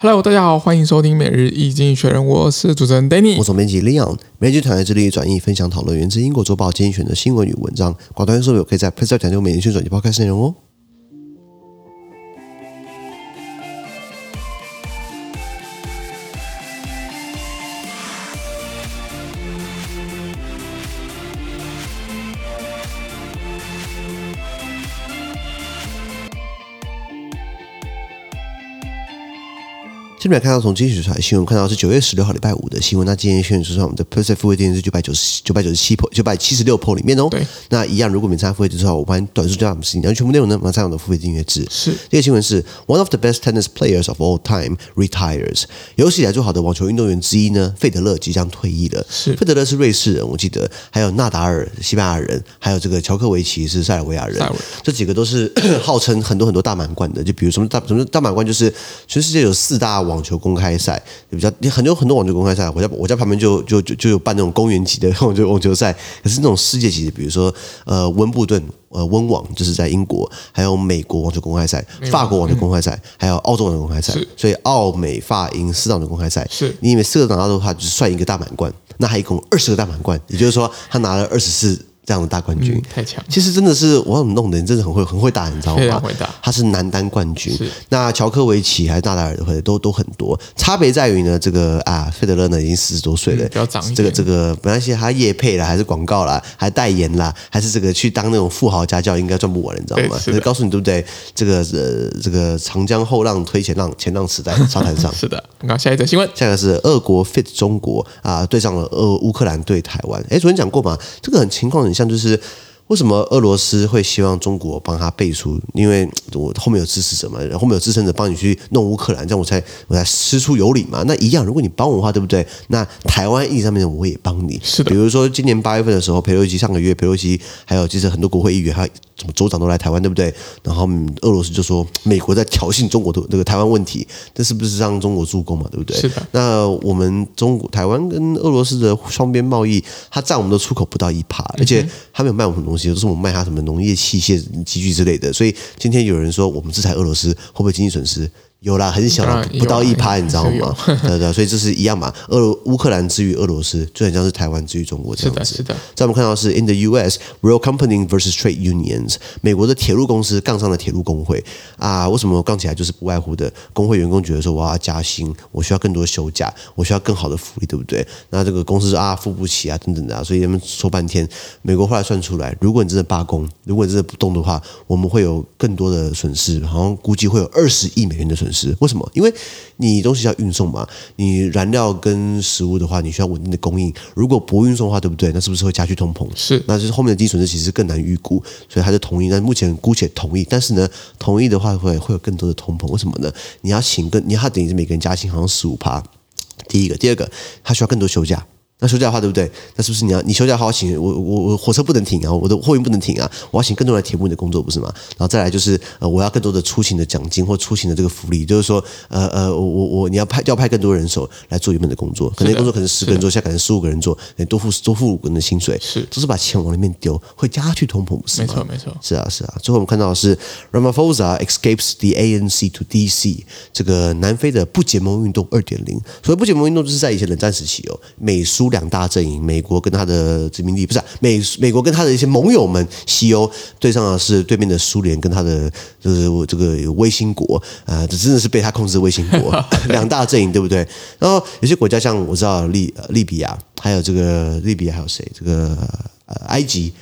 Hello，大家好，欢迎收听每日一经学人，我是主持人 Danny，我总编辑 Leon，每日团队致力于转译、分享、讨论源自英国周报精选的新闻与文章，广大用户可以在 PressPlay 讲究每日宣传及 Podcast 内容哦。现在看到从经济学出来新闻，看到是九月十六号礼拜五的新闻。那今天宣传说，我们的 PressPlay 付费订阅是九百九十九百九十七 po 九百七十六 po 里面哦。对。那一样，如果没参加付费制之后，我帮你短数教我们事情，然后全部内容呢，马上我们的付费订阅制。是。这个新闻是 One of the best tennis players of all time retires。有史以来最好的网球运动员之一呢，费德勒即将退役了。是。费德勒是瑞士人，我记得，还有纳达尔西班牙人，还有这个乔克维奇是塞尔维亚人，这几个都是 号称很多很多大满贯的。就比如什么大什么大满贯，就是全世界有四大网球公开赛。就比较很多很多网球公开赛，我家我家旁边就就就就有办那种公园级的网球网球赛，可是那种世界级的，比如说呃温布顿呃温网，就是在英国，还有美国网球公开赛、法国网球公开赛，还有澳洲网球公开赛，所以澳美法英四大网球公开赛，是你以为四个拿到的话，就是算一个大满贯，那还一共二十个大满贯，也就是说他拿了二十四。这样的大冠军、嗯、太强，其实真的是我怎么弄的？你真的很会很会打，你知道吗？会打。他是男单冠军，那乔科维奇还是纳达尔的会都都很多。差别在于呢，这个啊，费德勒呢已经四十多岁了，嗯、比较长。这个这个没关系，他业配了还是广告啦，还代言啦，还是这个去当那种富豪家教，应该赚不完，你知道吗？是告诉你对不对？这个呃，这个长江后浪推前浪，前浪死在沙滩上。是的。那下一则新闻，下一个是俄国 fit 中国啊，对上了俄乌克兰对台湾。哎，昨天讲过嘛，这个很情况很像，就是。为什么俄罗斯会希望中国帮他背书？因为 我后面有支持者嘛，后面有支撑者帮你去弄乌克兰，这样我才我才师出有理嘛。那一样，如果你帮我的话，对不对？那台湾议题上面我也帮你。是的。比如说今年八月份的时候，佩洛西上个月，佩洛西还有其实很多国会议员，还有什么州长都来台湾，对不对？然后俄罗斯就说美国在挑衅中国的这个台湾问题，这是不是让中国助攻嘛？对不对？是的。那我们中国台湾跟俄罗斯的双边贸易，它占我们的出口不到一趴，而且它没有卖我们东西。都是我们卖他什么农业器械、机具之类的，所以今天有人说我们制裁俄罗斯会不会经济损失？有啦，很小啦，不到一趴，你知道吗？对对，所以这是一样嘛。俄乌克兰之于俄罗斯，就很像是台湾之于中国这样子。是的，是的。在我们看到是 In the U.S. Rail Company versus Trade Unions，美国的铁路公司杠上了铁路工会啊。为什么杠起来？就是不外乎的工会员工觉得说我要加薪，我需要更多休假，我需要更好的福利，对不对？那这个公司说啊付不起啊等等的啊，所以他们说半天。美国后来算出来，如果你真的罢工，如果你真的不动的话，我们会有更多的损失，好像估计会有二十亿美元的损失。是为什么？因为你东西要运送嘛，你燃料跟食物的话，你需要稳定的供应。如果不运送的话，对不对？那是不是会加剧通膨？是，那就是后面的基础，这其实更难预估，所以他就同意。但目前姑且同意，但是呢，同意的话会会有更多的通膨。为什么呢？你要请更，你要等于是每个人加薪好像十五趴。第一个，第二个，他需要更多休假。那休假的话，对不对？那是不是你要你休假好好请我我我火车不能停啊，我的货运不能停啊，我要请更多人来填补你的工作，不是吗？然后再来就是呃，我要更多的出勤的奖金或出勤的这个福利，就是说呃呃，我我我你要派要派更多人手来做原本的工作，可能工作可能十个人做，现在可能十五个人做，你多付多付五个人的薪水，是都是把钱往里面丢，会加剧通膨，不是吗？没错没错，是啊是啊。最后我们看到的是 Ramaphosa escapes the ANC to DC，这个南非的不结盟运动二点零，所谓不结盟运动就是在以前冷战时期哦，美苏。两大阵营，美国跟他的殖民地不是、啊、美美国跟他的一些盟友们，西欧对上的是对面的苏联跟他的就是这个卫星国啊，这真的是被他控制的卫星国，两大阵营对不对？然后有些国家像我知道利利比亚，还有这个利比亚还有谁？这个呃埃及。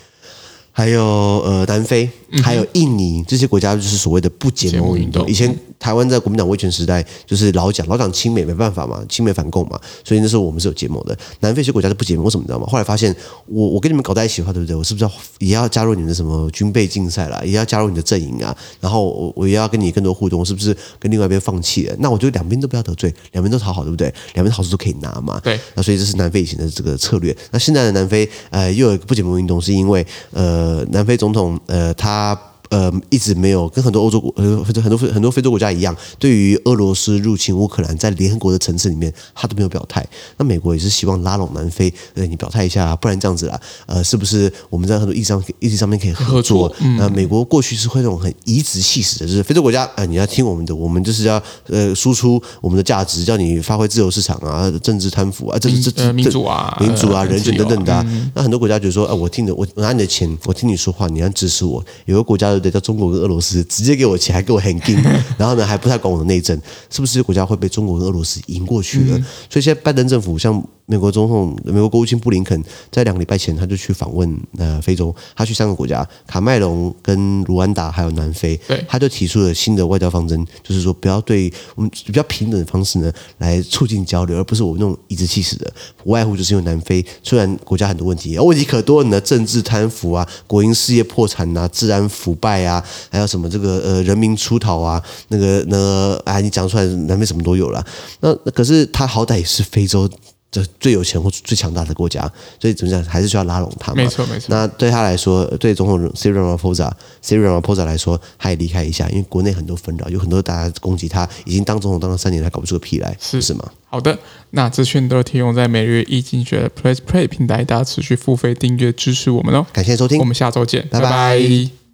还有呃，南非，还有印尼这些国家，就是所谓的不结盟运动。以前台湾在国民党威权时代，就是老蒋老蒋亲美没办法嘛，亲美反共嘛，所以那时候我们是有结盟的。南非这些国家是不结盟，为什么你知道吗？后来发现，我我跟你们搞在一起的话，对不对？我是不是要也要加入你们的什么军备竞赛啦？也要加入你的阵营啊？然后我我也要跟你更多互动，是不是跟另外一边放弃了？那我觉得两边都不要得罪，两边都讨好，对不对？两边好处都可以拿嘛。对。那所以这是南非以前的这个策略。那现在的南非呃又有一个不结盟运动，是因为呃南非总统。呃，他呃一直没有跟很多欧洲国呃很多很多很多非洲国家一样，对于俄罗斯入侵乌克兰，在联合国的层次里面，他都没有表态。那美国也是希望拉拢南非，呃，你表态一下，不然这样子啦，呃，是不是我们在很多议题上议题上面可以合作？那、美国过去是会那种很颐指气使的，就是非洲国家，呃，你要听我们的，我们就是要呃输出我们的价值，叫你发挥自由市场啊，政治贪腐啊，这是这民主啊，民主啊，呃、人权等等的、啊嗯。那很多国家觉得说，呃，我听的，我拿你的钱，我听你说话，你要支持我。有个国家的叫中国跟俄罗斯，直接给我钱，还给我很硬，然后呢，还不太管我的内政，是不是国家会被中国跟俄罗斯赢过去了？嗯、所以现在拜登政府像。美国总统、美国国务卿布林肯在两个礼拜前，他就去访问呃非洲，他去三个国家：卡麦隆、跟卢安达还有南非。对，他就提出了新的外交方针，就是说不要对我们比较平等的方式呢来促进交流，而不是我们那种颐指气使的。不外乎就是因为南非虽然国家很多问题，问题可多呢，政治贪腐啊，国营事业破产啊，治安腐败啊，还有什么这个呃人民出逃啊，那个那个哎，你讲出来南非什么都有了。那可是他好歹也是非洲。这最有钱或最强大的国家，所以怎么讲，还是需要拉拢他嘛。没错，没错。那对他来说，对总统 Cyril Ramaphosa，Cyril Ramaphosa 来说，他也离开一下，因为国内很多纷扰，有很多大家攻击他，已经当总统当了三年，他搞不出个屁来，是是吗？好的，那资讯都提供在每日易经济学的 Press Play 平台，大家持续付费订阅支持我们哦。感谢收听，我们下周见，拜拜。拜拜。